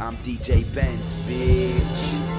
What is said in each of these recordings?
I'm DJ Benz, bitch.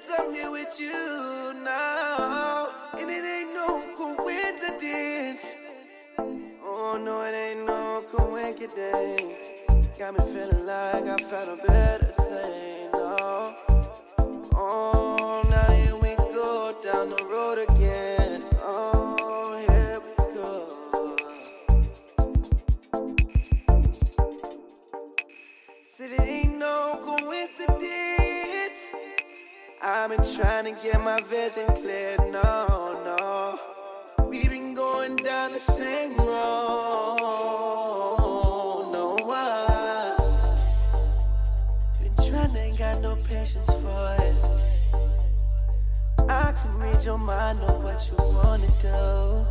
since I'm here with you now. And it ain't no coincidence. Oh no, it ain't no coincidence. Got me feeling like I felt better. trying to get my vision clear. No, no. We've been going down the same road. No, I've been trying, ain't got no patience for it. I can read your mind, know what you wanna do.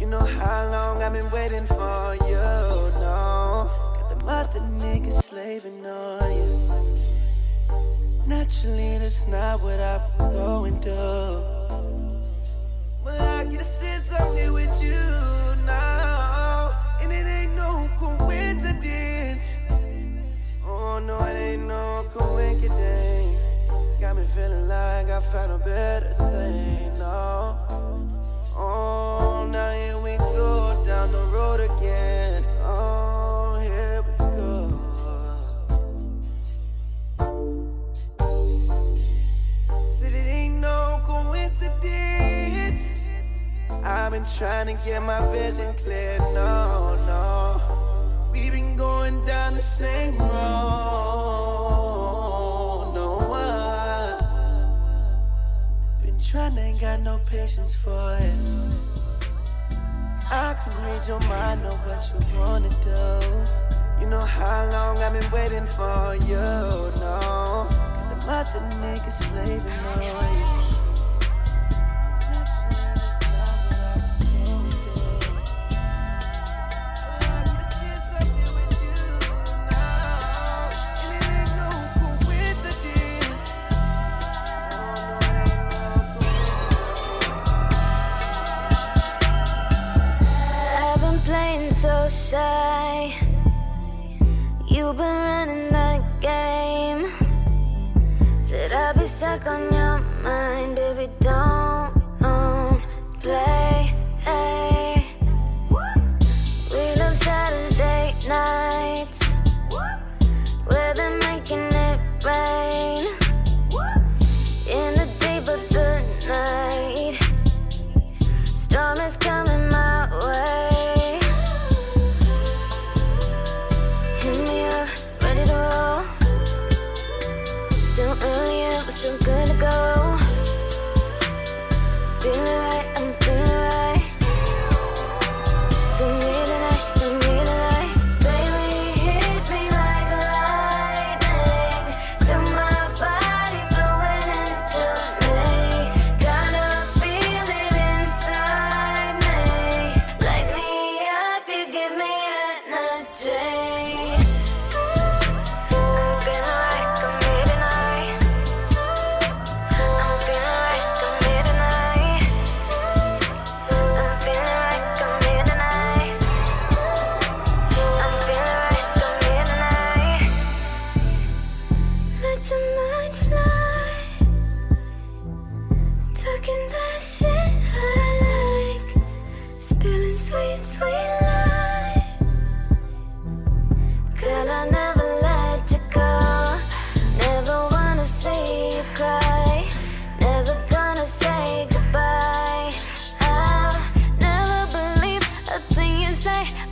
You know how long I've been waiting for you. No, got the mother niggas slaving on you. Naturally, that's not what I going through. But I can sense something with you now, and it ain't no coincidence. Oh no, it ain't no coincidence. Got me feeling like I found a better thing. No. Oh, now here we go down the road again. I've been trying to get my vision clear. No, no. We've been going down the same road. No, I been trying, ain't got no patience for it. I can read your mind, know what you wanna do. You know how long I've been waiting for you. No, got the mother niggas slaving on you.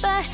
But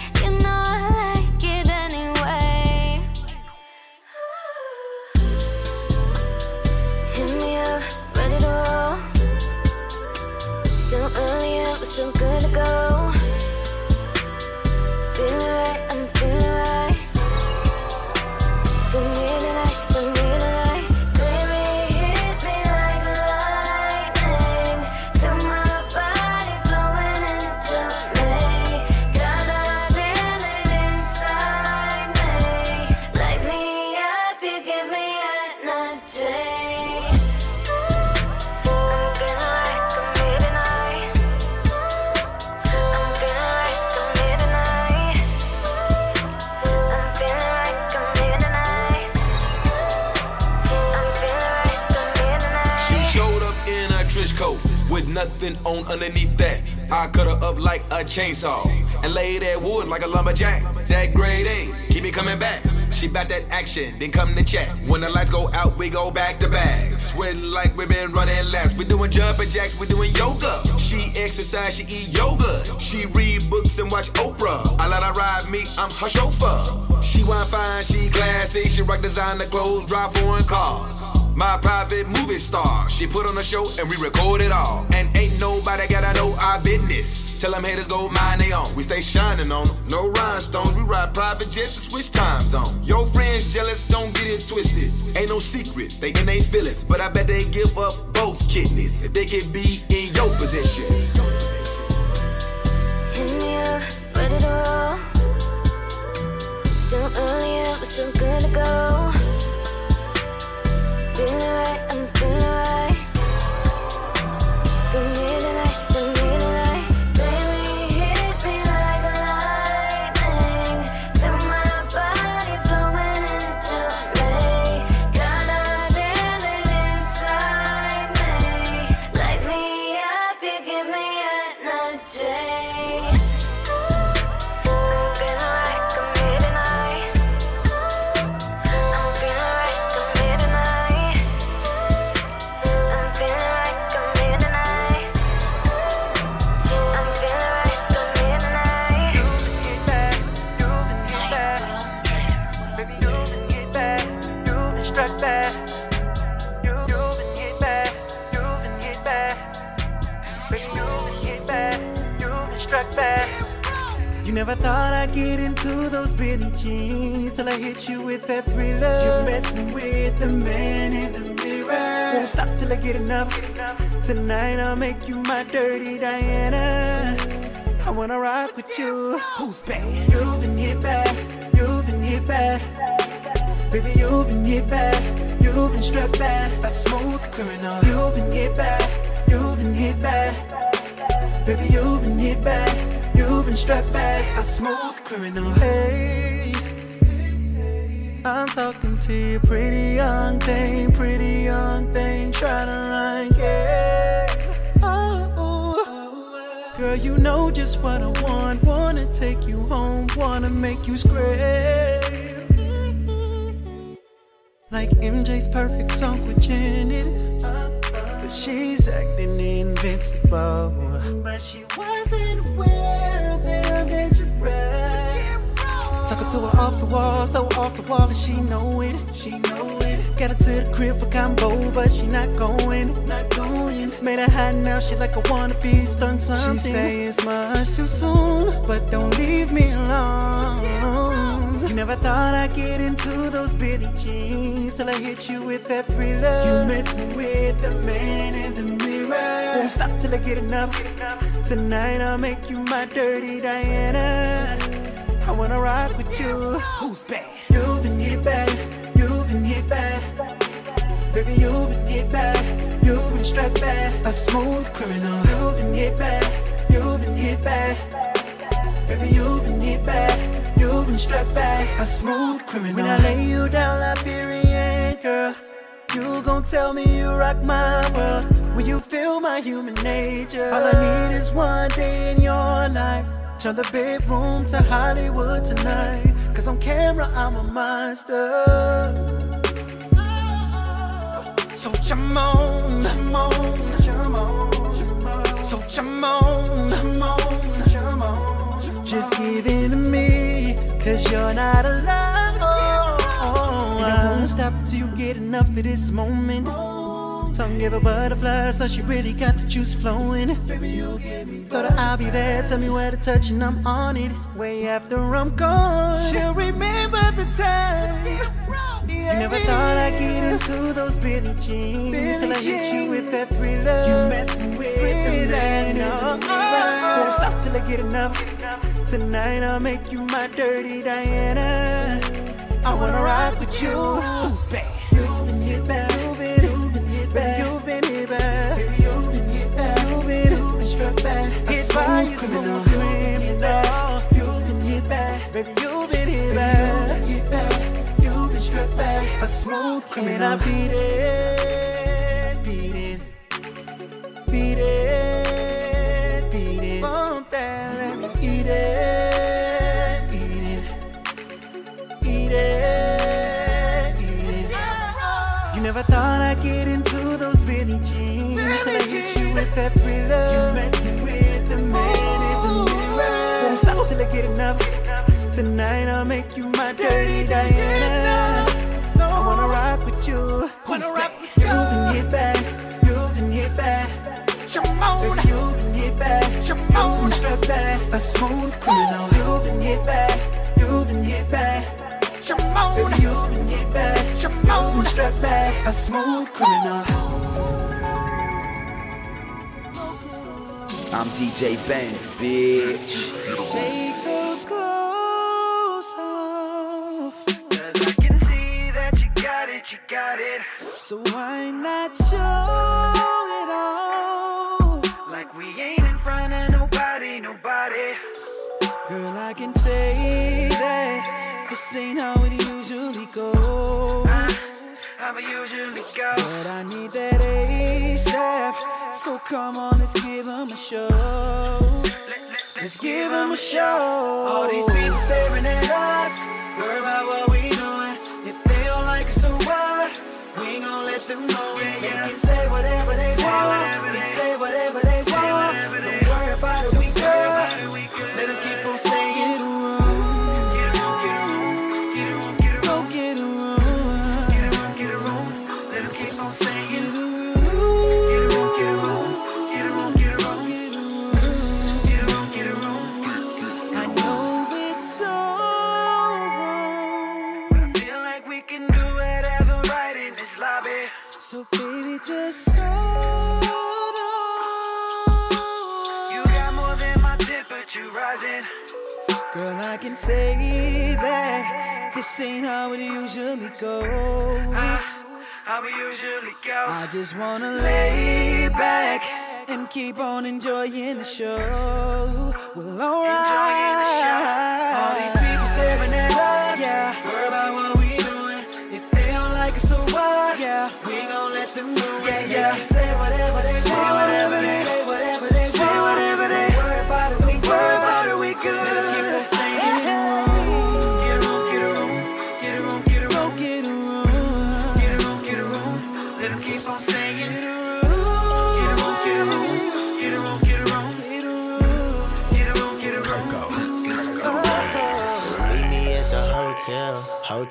nothing on underneath that. I cut her up like a chainsaw and lay that wood like a lumberjack. That grade A, keep me coming back. She bout that action, then come to chat. When the lights go out, we go back to back. Sweating like we been running laps. We doing jumping jacks, we doing yoga. She exercise, she eat yoga. She read books and watch Oprah. I let her ride me, I'm her chauffeur. She wine fine, she classy. She rock designer clothes, drive foreign cars. My private movie star. She put on a show and we record it all. And ain't nobody gotta know our business. Tell them haters go mind they own. We stay shining on them. No rhinestones. We ride private jets and switch time zones. Your friends jealous, don't get it twisted. Ain't no secret, they in they feelings. But I bet they give up both kidneys if they could be in your position. Ready to roll. Still early, but still good to go. Who's back? You've been hit bad. You've been hit bad. Baby, you've been hit bad. You've been struck bad. A smooth criminal. You've been hit bad. You've been hit bad. Baby, you've been hit bad. You've been struck bad. A smooth criminal. Hey. I'm talking to you, pretty young thing, pretty young thing, trying to run game. Oh, girl, you know just what I want. Take you home, wanna make you scream. Like MJ's perfect song with Janet. But she's acting invincible. But she wasn't aware of their dangerous. Talking to her off the wall, so off the wall, and she know it. Got her to the crib for combo, but she not going. Not going. Made her hot now, she like a wannabe, starting something. She say it's much too soon, but don't leave me alone. You never thought I'd get into those Billie jeans till I hit you with that thriller. You messing with the man in the mirror. Won't stop till I get enough. Tonight I'll make you my dirty Diana. I wanna ride with you. Who's bad? Baby, you've been hit back, You've been struck bad. A smooth criminal. You've been hit back, You've been hit bad. Baby, you've been hit bad. You've been struck bad. A smooth criminal. When I lay you down, Liberian girl, you gon' tell me you rock my world. When you feel my human nature, all I need is one day in your life. Turn the bedroom to Hollywood tonight. Cause on camera, I'm a monster. So come on, come on, come on. So come on, come on, come on. Just give in to me, cause you're not alone. And I won't stop till you get enough of this moment. Tongue give a butterfly, so she really got the juice flowing. Baby, you give me. Told her I'll be there, tell me where to touch, and I'm on it. Way after I'm gone, she'll remember the time. You never thought I'd get into those Billie jeans Till I hit you with that thriller. You messing with the man the oh. mirror. Won't stop till I get enough. Tonight I'll make you my dirty Diana. I wanna rock with you. Who's bad? You've been hit bad You've been, you've been hit bad You've been hit bad Baby, you've been hit bad You've been, you've been struck bad Hit by your smooth criminal You've been hit bad Baby, you've been hit bad A smooth criminal And I beat it? Beat it. Beat it. Beat it. Won't that let me eat it? Eat it. Eat it. Eat it. You never thought I'd get into those Billie jeans. Till I hit you with that thriller. You messing with the man in the mirror. Won't stop till I get enough. Tonight I'll make you my dirty Diana bad A smooth criminal You've been hit bad You've been hit bad Baby, you've been hit bad You've been struck bad A smooth criminal. I'm DJ Benz, bitch. Take those clothes off. Cause I can see that you got it, you got it. So why not show ain't how it usually goes. Ah, how it usually goes. But I need that ASAP. So come on, let's give 'em a show. Let's give 'em a show. All these people staring at us. Worry about what we doing. If they don't like us, so what? We ain't gon' let them know. Yeah, They can say whatever they want. They temperature rising. Girl, I can say that this ain't how it usually goes. How usually go. I just wanna lay back and keep on enjoying the show. Well, alright.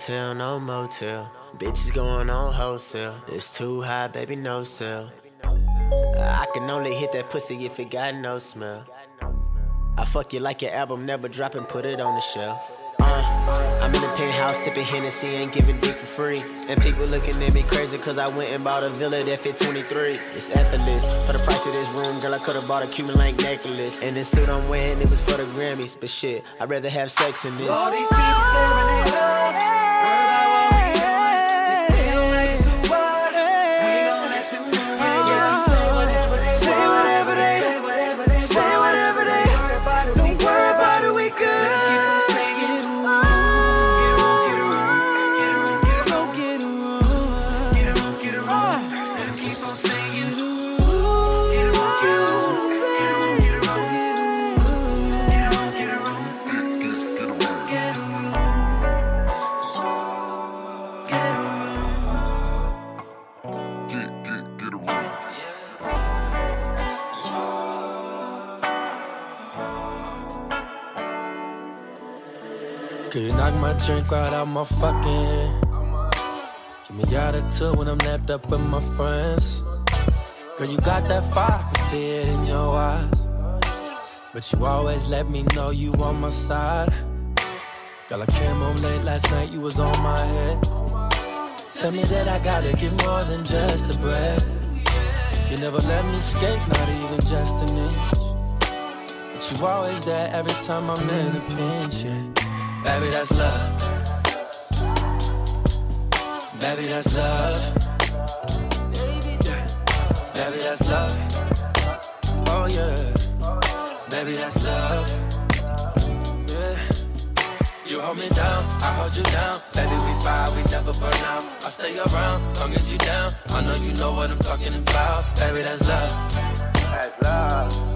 Hotel, no motel. Bitches going on wholesale. It's too high, baby, no sell. I can only hit that pussy if it got no smell. I fuck you like your album, never drop and put it on the shelf. Uh, I'm in the penthouse sipping Hennessy, ain't giving dick for free. And people looking at me crazy cause I went and bought a villa that fit 23. It's effortless. For the price of this room, girl, I could've bought a Cuban link necklace. And this suit I'm wearing, it was for the Grammys. But shit, I'd rather have sex in this. All these people staring at us. Could knock my drink right out my fucking? Give me attitude when I'm napped up with my friends. Girl, you got that fire, I can see it in your eyes. But you always let me know you on my side. Girl, I came home late last night, you was on my head. Tell me that I gotta get more than just the bread. You never let me skate, not even just an inch. But you always there every time I'm in a pinch. Yeah. Baby, that's love. Baby, that's love. Baby, that's love. Oh yeah. Baby, that's love. Yeah. You hold me down, I hold you down. Baby, we fire, we never burn out. I stay around, long as you down. I know you know what I'm talking about. Baby, that's love. That's love.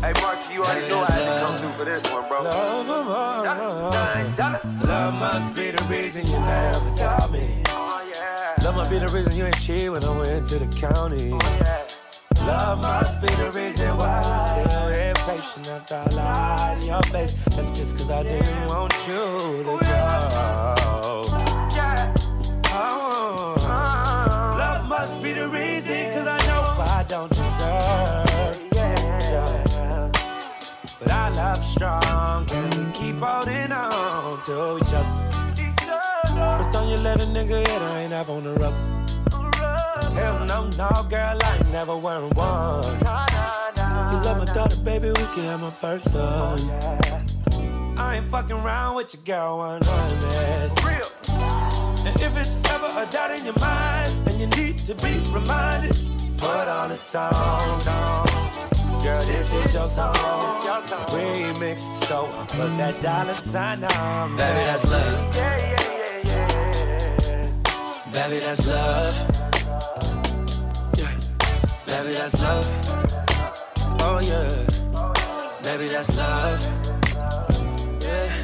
Hey, Mark, you already know I had to come love. through for this one, bro. Love, love, Dollar. love must be the reason you never doubt me. Oh, yeah. Love must be the reason you ain't cheat when I went to the county. Oh, yeah. Love must be the reason why you still impatient after I lied to your face. That's just cause I didn't want you to oh, go. Strong and we keep holding on to each other. First time you let a nigga hit, I ain't ever on the rubber. Hell no, no, girl, I ain't never wearing one. You love my daughter, baby, we can have my first son. I ain't fucking around with your girl 100. Real. And if it's ever a doubt in your mind and you need to be reminded, put on a song. Girl, this is your song. Remix, so I put that dollar sign on. Baby, that's love. Yeah, yeah, yeah, yeah. Baby, that's love. Yeah. Baby, that's love. Oh, yeah. Baby, that's love. Yeah.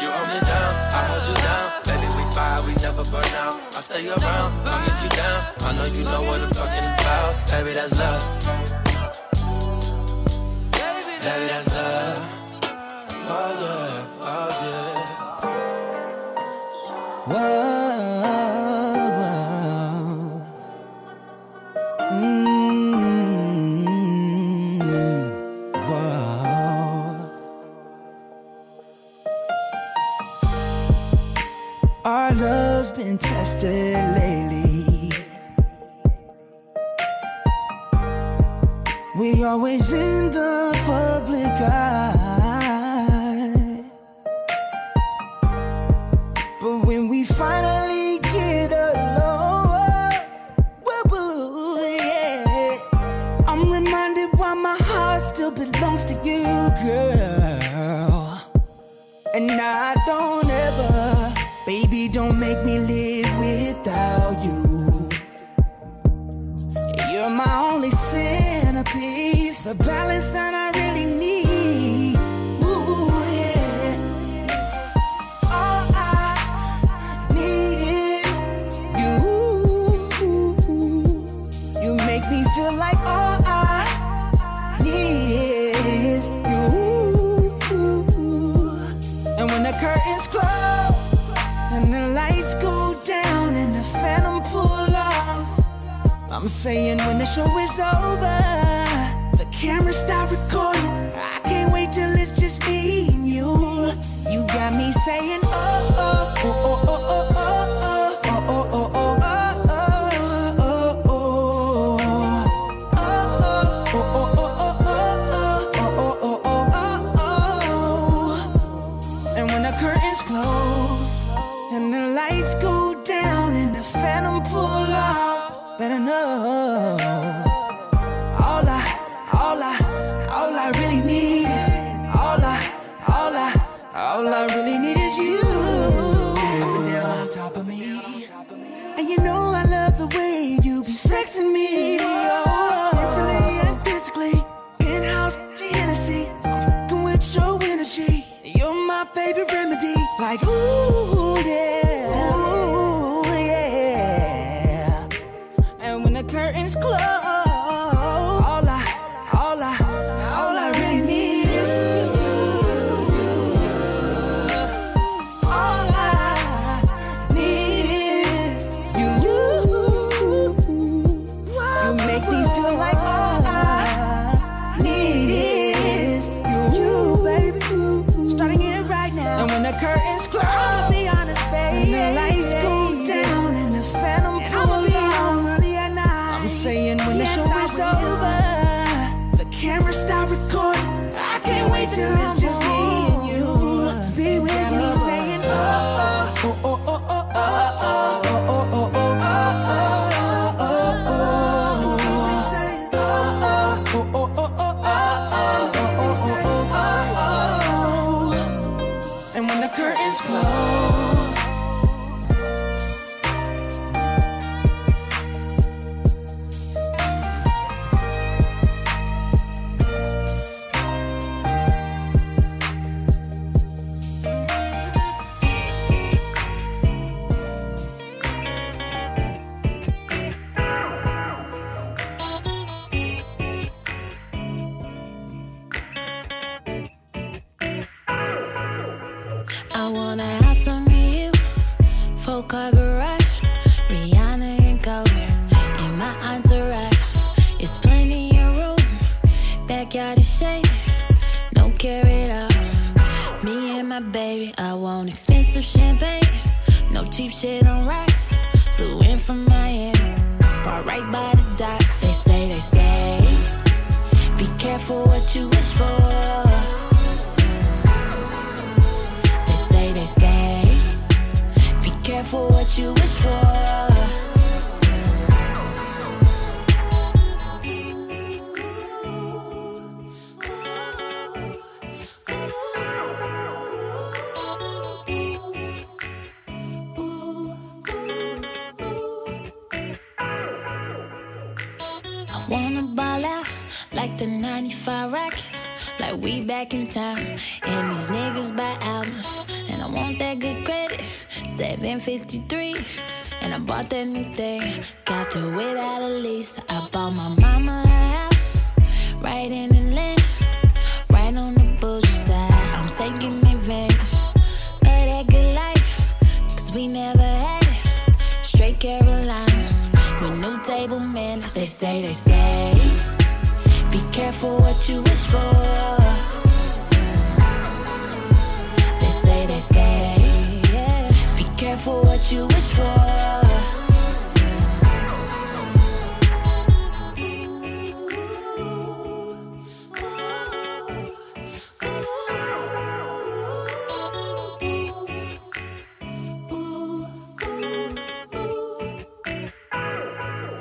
You hold me down, I hold you down. Baby, we fire, we never burn out. I stay around, long as you down. I know you know what I'm talking about. Baby, that's love. That's love. Oh, yeah, oh, yeah. Mm-hmm. Whoa. Our love's been tested lately. We always in God. I'm saying when the show is over, the camera stop recording. I can't wait till it's just me and you. You got me saying.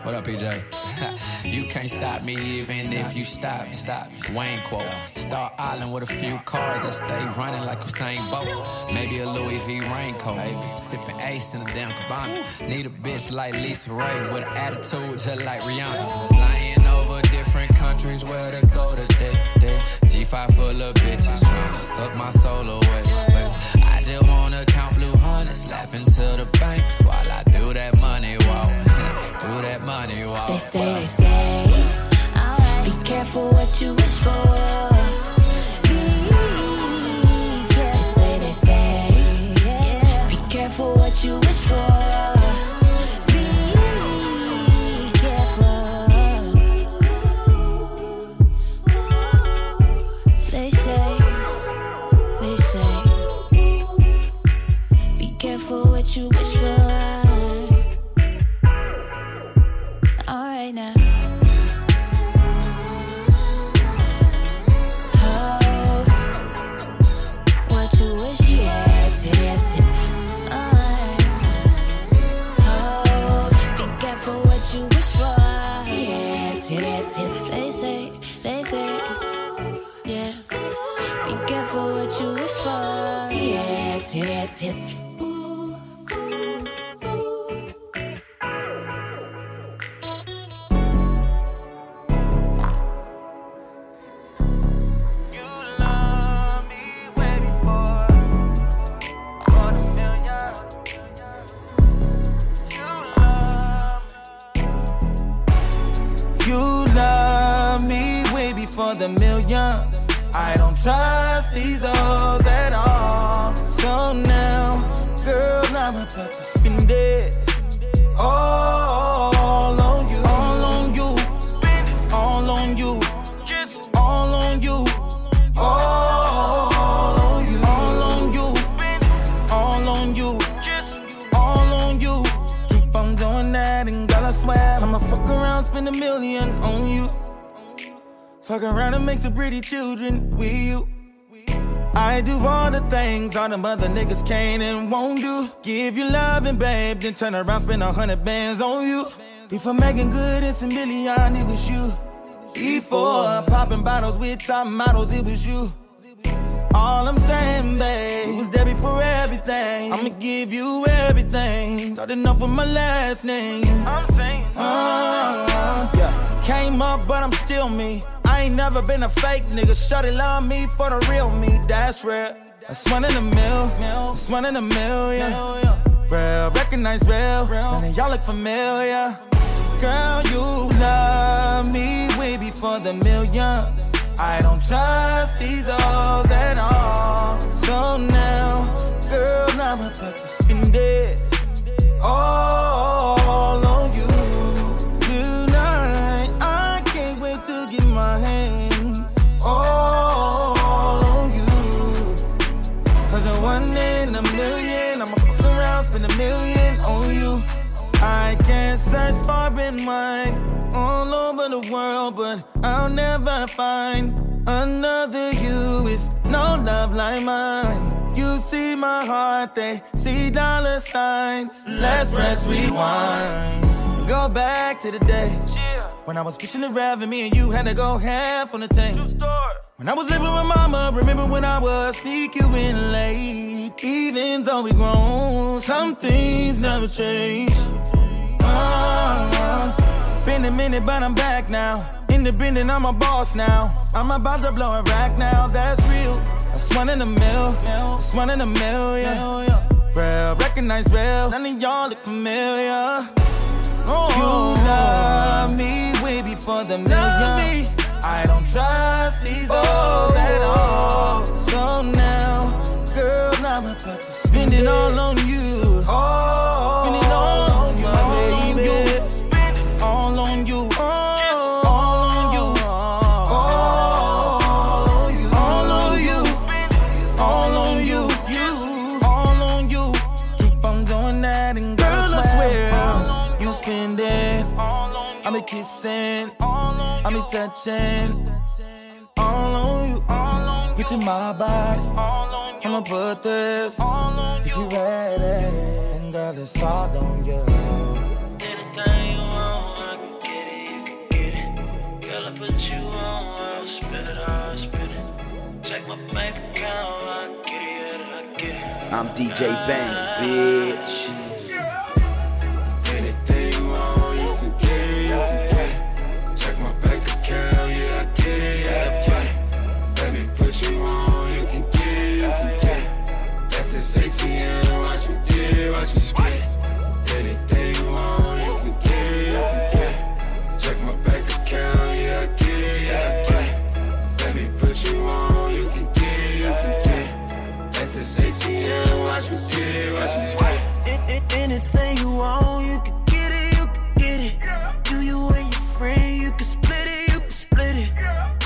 What up, PJ? you can't stop me even if you stop, stop. Wayne quote. Star Island with a few cars that stay running like Usain Bolt. Maybe a Louis V raincoat. Sipping ace in a damn cabana. Need a bitch like Lisa Ray with an attitude just like Rihanna. Flying over different countries where to go today. day. G5 full of bitches trying to suck my soul away. I just wanna count blue hundreds, laughing to the bank while I do that money walk. Do that money walk. They say, they say, be careful what you wish for. Yes, yes, yes. You love me way before the million. I don't trust these hoes at all. So now, girl, I'm about to spend it all on you, all on you, all on you, all on you, all on you, all on you, all on you, all on you. Keep on doing that, and girl, I swear I'ma fuck around, spend a million on you. Fuck around and make some pretty children with you. I do all the things all the mother niggas can and won't do. Give you loving, babe, then turn around, spend a hundred bands on you. Before making good, it's a million, it was you. Before popping bottles with top models, it was you. All I'm saying, babe, you was there before everything. I'ma give you everything. Starting off with my last name. I'm saying, uh, yeah. Came up, but I'm still me. I ain't never been a fake nigga. Shawty love me for the real me. That's real. That's one in a mil. That's one in a million. Real, recognize real. Of y'all look familiar. Girl, you love me way before the million. I don't trust these hoes at all. So now, girl, I'm about to spend it all search far and wide all over the world, but I'll never find another you. It's no love like mine. You see my heart, they see dollar signs. Let's press rewind. Go back to the day when I was fishing the rev and me and you had to go half on the tank. When I was living with mama, remember when I was sneak you in late. Even though we grown, some things never change. Minute, but I'm back now. Independent, I'm a boss now. I'm about to blow a rack now, that's real. That's one in a mil, that's one in a million. Real, recognize real, none of y'all look familiar. Oh, you love me way before the million. I don't trust these oh. hoes at all. So now, girl, I'm about to spend it all on you. Oh, touching. All on you, all on you. In my body, all on you. I'ma put this all on you. If you ready, and girl, it's all on you. Anything you want, I can get it, you can get it. Girl, I put you on, I'll spin it, I'll spin it. Check my bank account, I get it, I get it. I'm DJ Benz, bitch. Watch me get. Anything you want, you can get it, you can get it. Check my bank account, yeah, I get it, yeah, I get it. Let me put you on, you can get it, you can get it. At this ATM, watch me get it, watch me get it. Anything you want, you can get it, you can get it. You, you and your friend, you can split it, you can split it.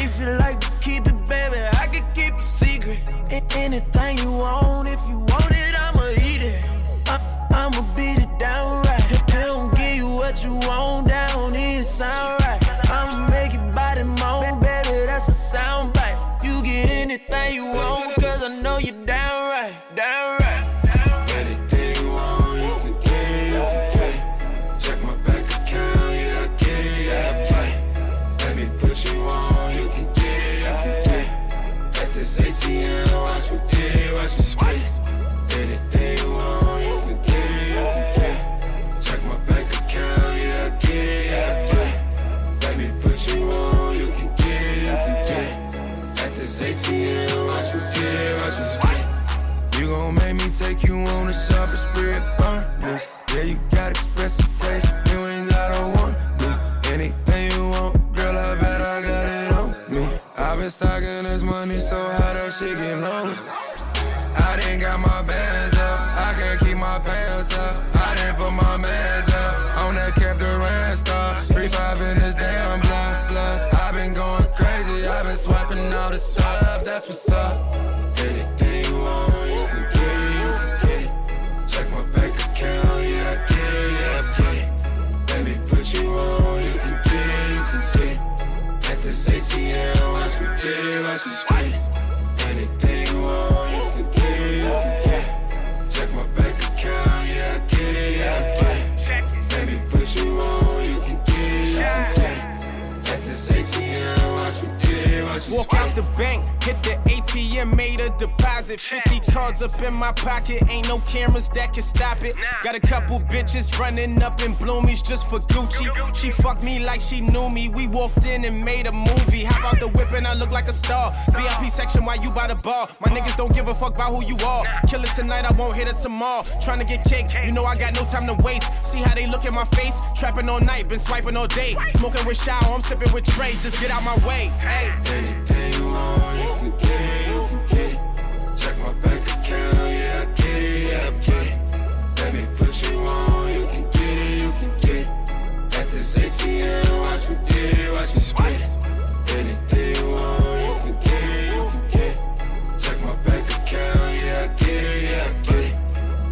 If you like to keep it, baby, I can keep it secret. Anything you want, what deposit. 50 cards up in my pocket, ain't no cameras that can stop it. Got a couple bitches running up in bloomies just for Gucci. She fucked me like she knew me. We walked in and made a movie. Hop out the whip and I look like a star. VIP section why you by the bar. My niggas don't give a fuck about who you are. Kill it tonight, I won't hit it tomorrow. Trying to get cake, you know I got no time to waste. See how they look at my face? Trapping all night, been swiping all day. Smoking with Shower, I'm sipping with Trey. Just get out my way. Hey. Anything you want, you can get you can get it. Let me put you on, you can get it, you can get it. At this ATM, watch me get it, watch me get it. Anything you want, you can get it, you can get it. Check my bank account, yeah, I get it, yeah, I get it.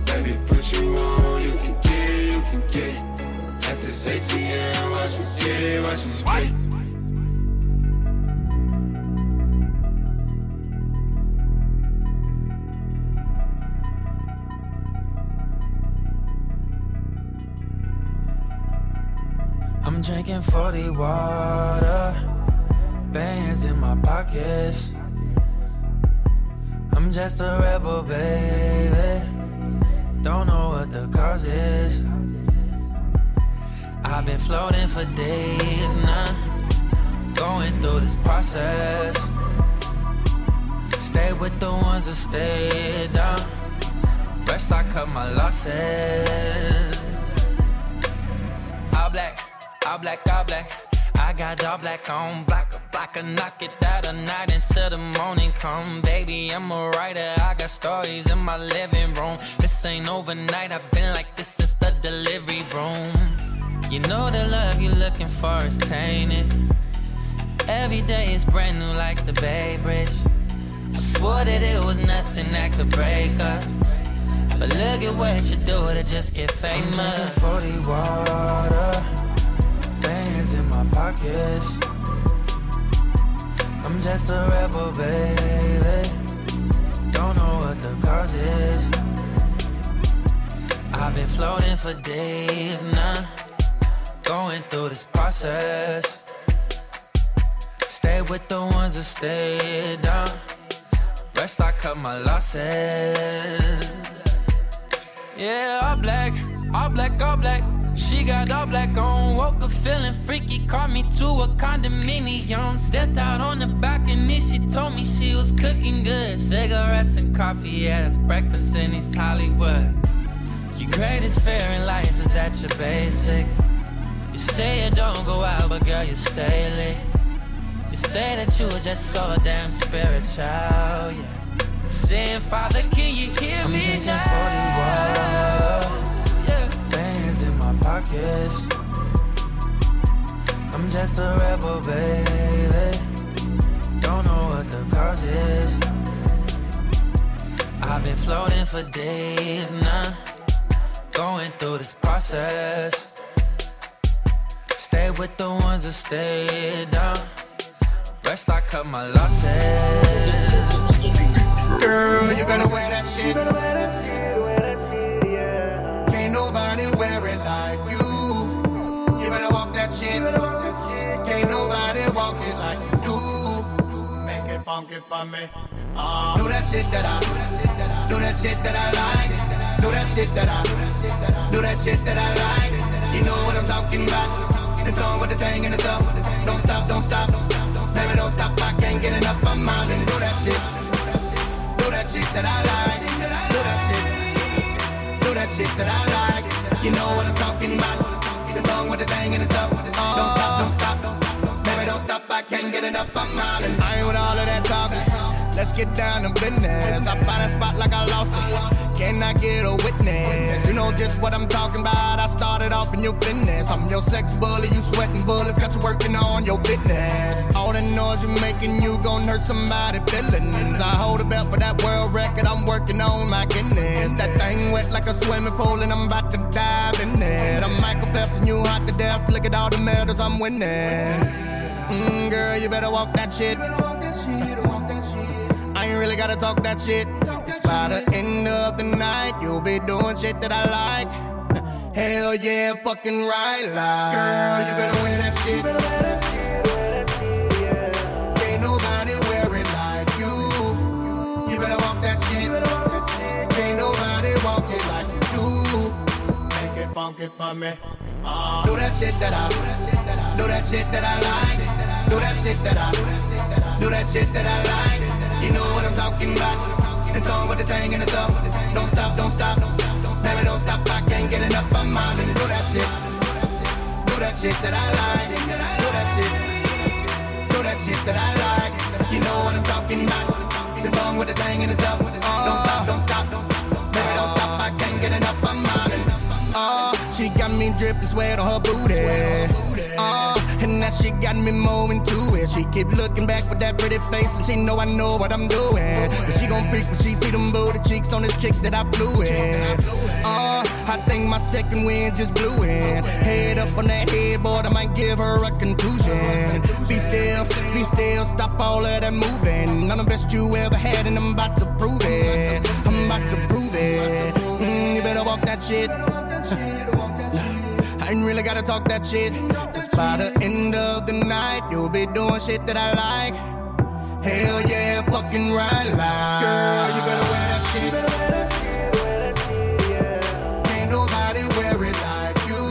Let me put you on, you can get it, you can get it. At this ATM, watch me get it, watch me get it. I'm drinking 40 water, bands in my pockets. I'm just a rebel, baby. Don't know what the cause is. I've been floating for days now, going through this process. Stay with the ones that stay down. Rest, I cut my losses. All black, all black, all black. I got all black on black, a black, knock it out a night until the morning come. Baby, I'm a writer, I got stories in my living room. This ain't overnight, I've been like this since the delivery room. You know the love you're looking for is tainted. Every day is brand new like the Bay Bridge. I swore that it was nothing that could break us. But look at what you do to just get famous. I'm drinking 40 water, bands in my pockets. I'm just a rebel, baby. Don't know what the cause is. I've been floating for days now, going through this process. Stay with the ones that stay down. Rest, I cut my losses. Yeah, all black, all black, all black. She got all black on, woke up feeling freaky, called me to a condominium. Stepped out on the balcony, she told me she was cooking good. Cigarettes and coffee, yeah, that's breakfast in East Hollywood. Your greatest fear in life is that you're basic. You say you don't go out, but girl, you stay late. You say that you were just so damn spiritual, yeah. Saying, Father, can you hear I'm me now? 40 Yeah. Bands in my pockets. I'm just a rebel, baby. Don't know what the cause is. I've been floating for days now. Going through this process. Stay with the ones that stay down. Rest, I cut my losses. Girl, you better wear that shit. Make it for me. Do that shit that I, do that shit that I like. Do that shit that I, do that shit that I like. You know what I'm talking about. It's on with the thing and it's up. Don't stop, don't stop. Baby, don't stop. I can't get enough of mine and do that shit. Do that shit that I like. Do that shit. Do that shit that I like. You know what I'm talking about. The tongue with the thing and the stuff. Don't stop, I can't get enough I'm And I ain't with all of that talking. Let's get down to business. I find a spot like I lost it. Can I get a witness? You know just what I'm talking about. I started off in your fitness. I'm your sex bully, you sweating bullets. Got you working on your fitness. All the noise you're making, you gon' hurt somebody feelings. I hold a belt for that world record. I'm working on my goodness. That thing wet like a swimming pool, and I'm about to dive in it. I'm Michael Phelps, and you hot to death. Look at all the medals I'm winning. Mm, girl, you better walk that shit. I ain't really gotta talk that shit. By the end of the night, you'll be doing shit that I like. Hell yeah, fucking right, like. Girl, you better wear that shit. Ain't nobody wear it like you. You better walk that shit. Ain't nobody walk it like you do. Make it funky for me. Uh, do that shit that I, do that shit that I like. Do that shit that I, do that shit that I like. You know what I'm talking about. It's on with the thing and it's up. Don't stop, don't stop. Baby, don't stop. I can't get enough of mine. And do that shit. Do that shit that I like. Do that shit. Do that shit that I like. You know what I'm talking about. The tongue with the thing and it's up. Don't stop, don't stop. Baby, don't stop. I can't get enough of mine. And, uh, she got me dripping sweat on her booty. Uh, and that she got me more into it. She keep looking back with that pretty face, and she know I know what I'm doing. But she gon' freak when she see them booty cheeks on this chick that I flew in. Uh, I think my second wind just blew in. Head up on that headboard, I might give her a contusion. Be still, be still, stop all of that moving. I'm the best you ever had, and I'm about to prove it. I'm about to prove it. Mm, you better walk that shit. I ain't really gotta talk that shit. Cause by the end of the night, you'll be doing shit that I like. Hell yeah, fucking right like. Girl, you better wear that shit. Ain't nobody wear it like you.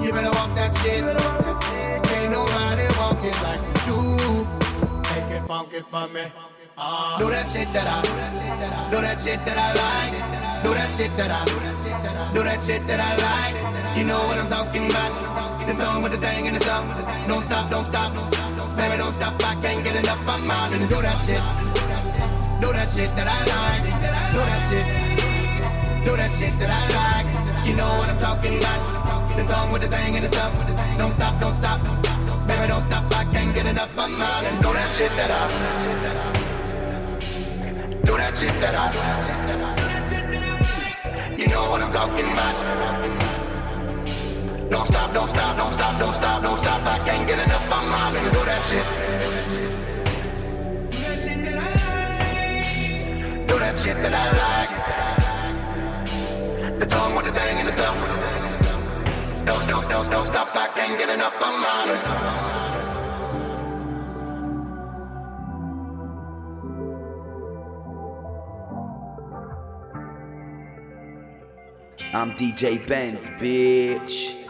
You better walk that shit. Ain't nobody walk it like you. Make it funky for me. Ah. Do that shit that I, do that shit that I like. Do that shit that I, do that shit that I like. You know what I'm talking about. The tongue with the thing and it's up. Don't stop, don't stop. Baby, don't stop. I can't get enough of mine. And do that shit. Do that shit that I like. Do that shit. Do that shit that I like. You know what I'm talking about. The tongue with the thing and it's up. Don't stop, don't stop. Baby, don't stop. I can't get enough of mine. And do that shit that I. Do that shit that I. You know what I'm talking about. Don't stop, don't stop, don't stop, don't stop, don't stop. I can't get enough of mine and do that shit. Do that shit that I like. The tongue with the thing and the stuff. Don't, don't, don't, don't stop. I can't get enough of mine. I'm DJ Benz, bitch.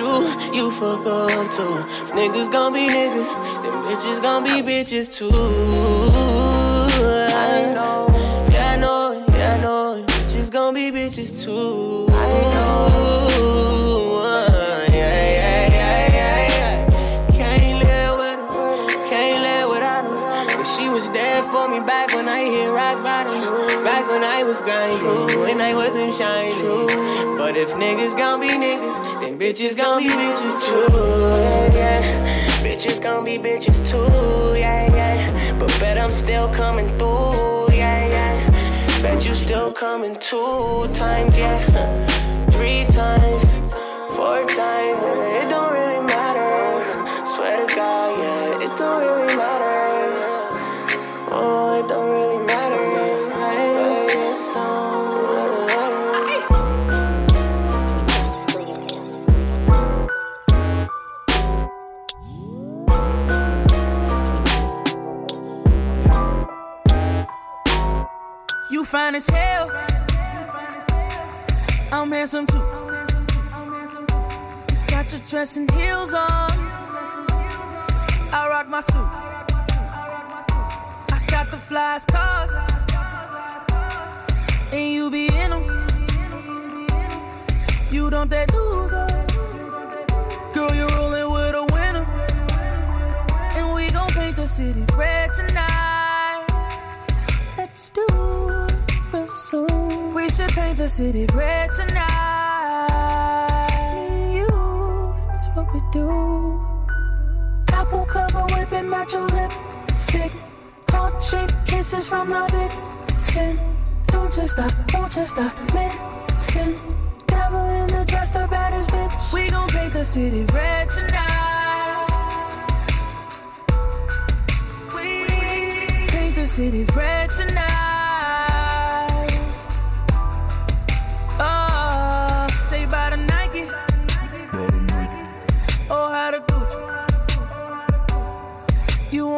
you, you fuck up too. If niggas gon' be niggas, then bitches gon' be bitches too. I know, yeah, I know, yeah, I know. Bitches gon' be bitches too. I know, yeah, yeah, yeah, yeah, yeah. Can't live with her, can't live without her. But she was there for me back when I hit rock bottom. Back when I was grinding, when I wasn't shining. But if niggas gon' be niggas, then bitches gon' be bitches too. Yeah. Bitches gon' be bitches too. Yeah, yeah. But bet I'm still coming through. Yeah, yeah. Bet you still coming two times. Yeah, three times, four times. It don't really matter. Swear to God, yeah, it don't really matter. Fine as hell. I'm handsome too. Got your dress and heels on. I rock my suit. I got the flyest cars. And you be in them. You don't that loser. Girl, you're rolling with a winner. And we gon' paint the city red tonight. Let's do real soon. We should paint the city red tonight. You, it's what we do. Apple cover whipping match your lipstick. Heart shaped kisses from the vixen. Don't just stop, won't just stop, listen. Devil in the dress, the baddest bitch. We gon' paint the city red tonight. We paint the city red tonight.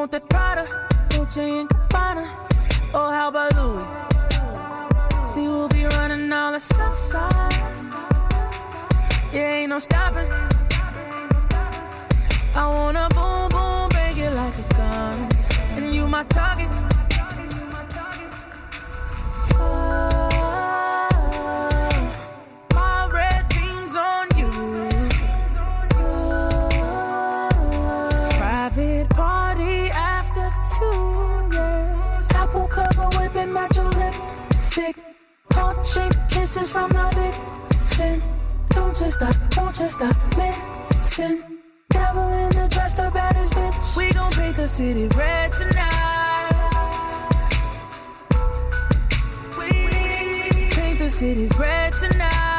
Want that Prada, Dolce and Gabbana. Oh, how about Louis? See, we'll be running all the stop signs. Yeah, ain't no stopping. I wanna boom, boom, bang it like a gun. And you my target. Kisses from the vixen. Don't just stop, don't just stop, listen. Devil in the dress, the baddest bitch. We gon' paint the city red tonight. We paint the city red tonight.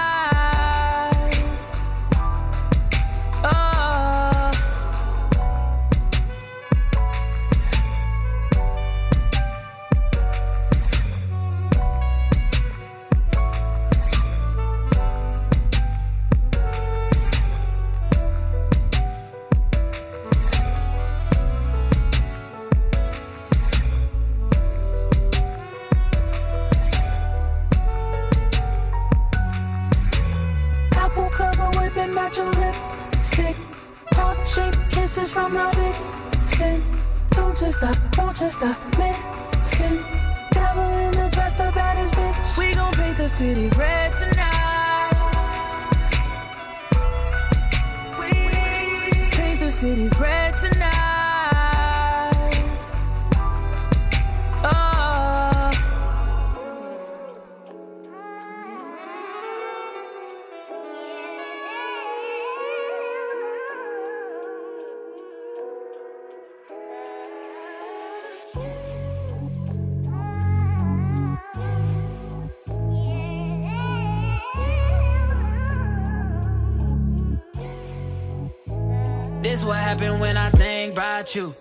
This what happened when I think about you.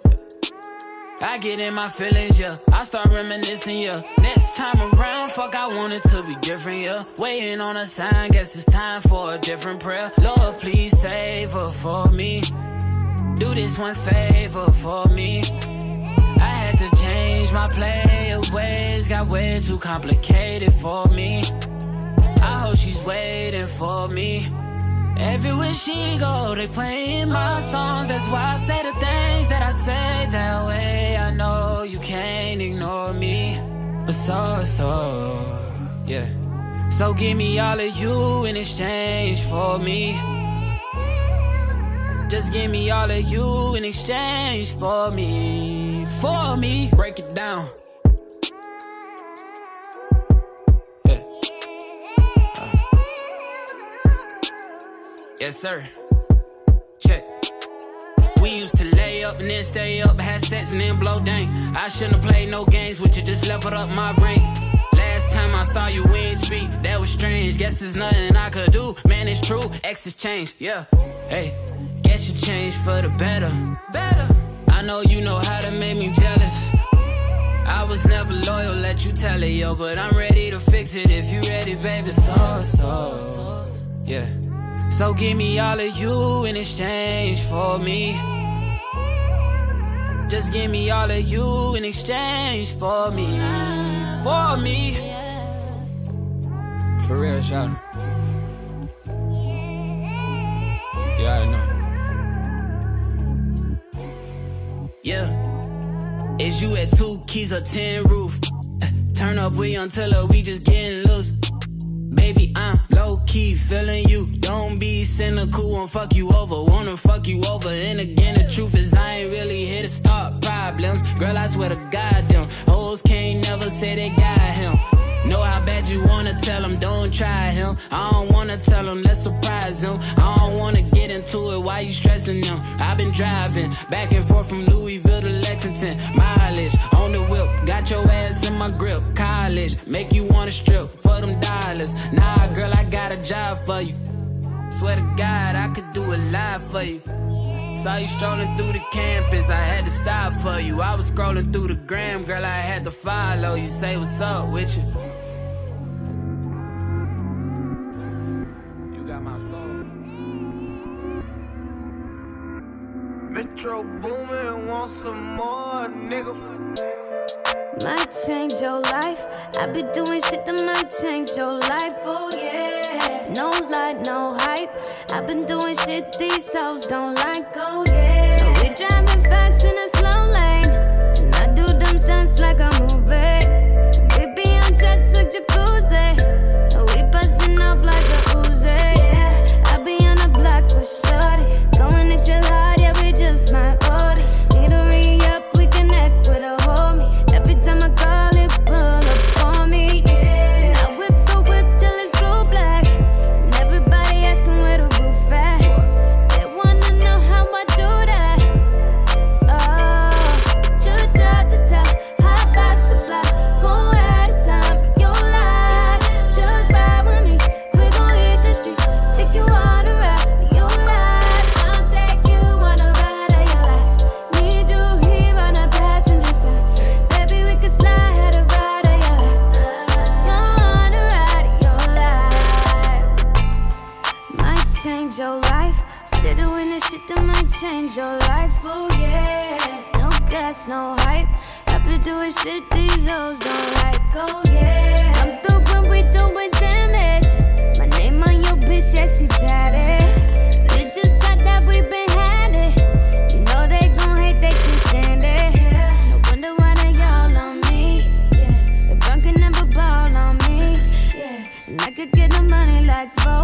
I get in my feelings, yeah. I start reminiscing, yeah. Next time around, fuck, I want it to be different, yeah. Waiting on a sign, guess it's time for a different prayer. Lord, please save her for me. Do this one favor for me. I had to change my player ways, got way too complicated for me. I hope she's waiting for me. Everywhere she go, they playing my songs. That's why I say the things that I say that way. I know you can't ignore me, but so so, yeah. So give me all of you in exchange for me. Just give me all of you in exchange for me, for me. Break it down. Yes, sir. Check. We used to lay up and then stay up, had sex and then blow dank. I shouldn't have played no games with you, just leveled up my brain. Last time I saw you, we ain't speak. That was strange. Guess there's nothing I could do. Man, it's true. Exes changed. Yeah. Hey, guess you changed for the better. Better. I know you know how to make me jealous. I was never loyal, let you tell it, yo. But I'm ready to fix it if you ready, baby. So, so. Yeah. So give me all of you in exchange for me. Just give me all of you in exchange for me. For me. For real, shout. Yeah, I know. Yeah. Is you at two keys or ten roof? Eh, Turn up, we until her, we just getting loose. Baby, I'm low key feeling you. Don't be cynical, won't fuck you over. Wanna fuck you over. And again, the truth is, I ain't really here to start problems. Girl, I swear to God, them hoes can't never say they got him. Know how bad you wanna tell him, don't try him. I don't wanna tell him, let's surprise him. I don't wanna into it, why you stressing them? I've been driving back and forth from Louisville to Lexington. Mileage on the whip, got your ass in my grip. College, make you wanna strip for them dollars. Nah, girl, I got a job for you. Swear to God, I could do a lot for you. Saw you strolling through the campus, I had to stop for you. I was scrolling through the gram, girl, I had to follow you. Say what's up with. You Metro Boomin, want some more, nigga. Might change your life. I be doing shit that might change your life. Oh yeah. No lie, no hype. I've been doing shit these hoes don't like. Oh yeah. We driving fast in a slow change your life. Oh yeah. No gas, no hype. Been doing shit these hoes don't like. Oh yeah. I'm through when we doing damage. My name on your bitch, yeah, she tatted. You just got that, we been had it. You know they gon' hate, they can stand it. No wonder why they all on me. The brunk can never ball on me. And I could get the money like four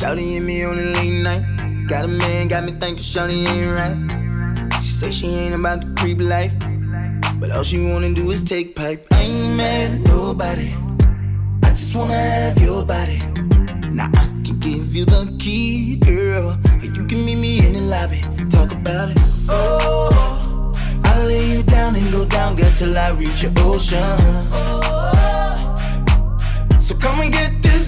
Shouty hit me on a late night. Got a man, got me thinking Shouty ain't right. She say she ain't about the creep life. But all she wanna do is take pipe. I ain't mad at nobody. I just wanna have your body. Now I can give you the key, girl. And you can meet me in the lobby. Talk about it. Oh, I'll lay you down and go down, girl, till I reach your ocean. So come and get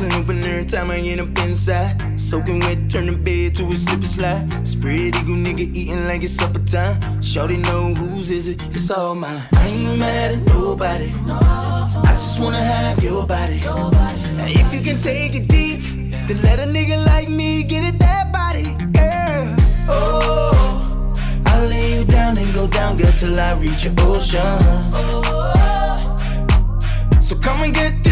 Bustin' open every time I get up inside. Soaking wet, turn the bed to a slip and slide. Spread eagle nigga eating like it's supper time. Shorty know whose is it, it's all mine. I ain't mad at nobody. I just wanna have your body. Now if you can take it deep, then let a nigga like me get it that body, girl. Oh, I'll lay you down and go down, girl, till I reach your ocean. So come and get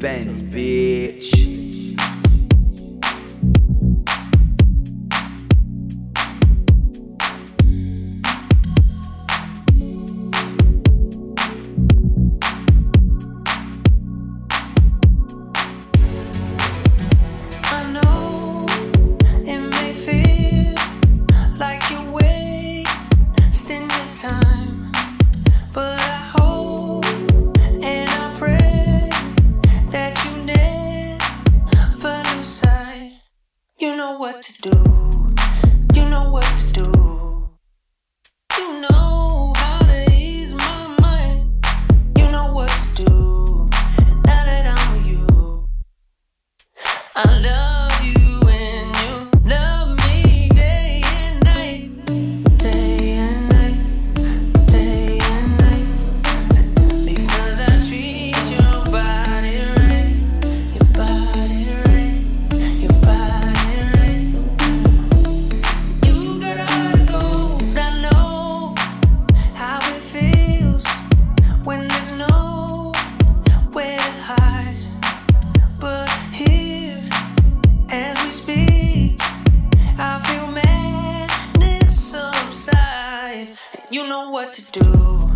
Benz, to do.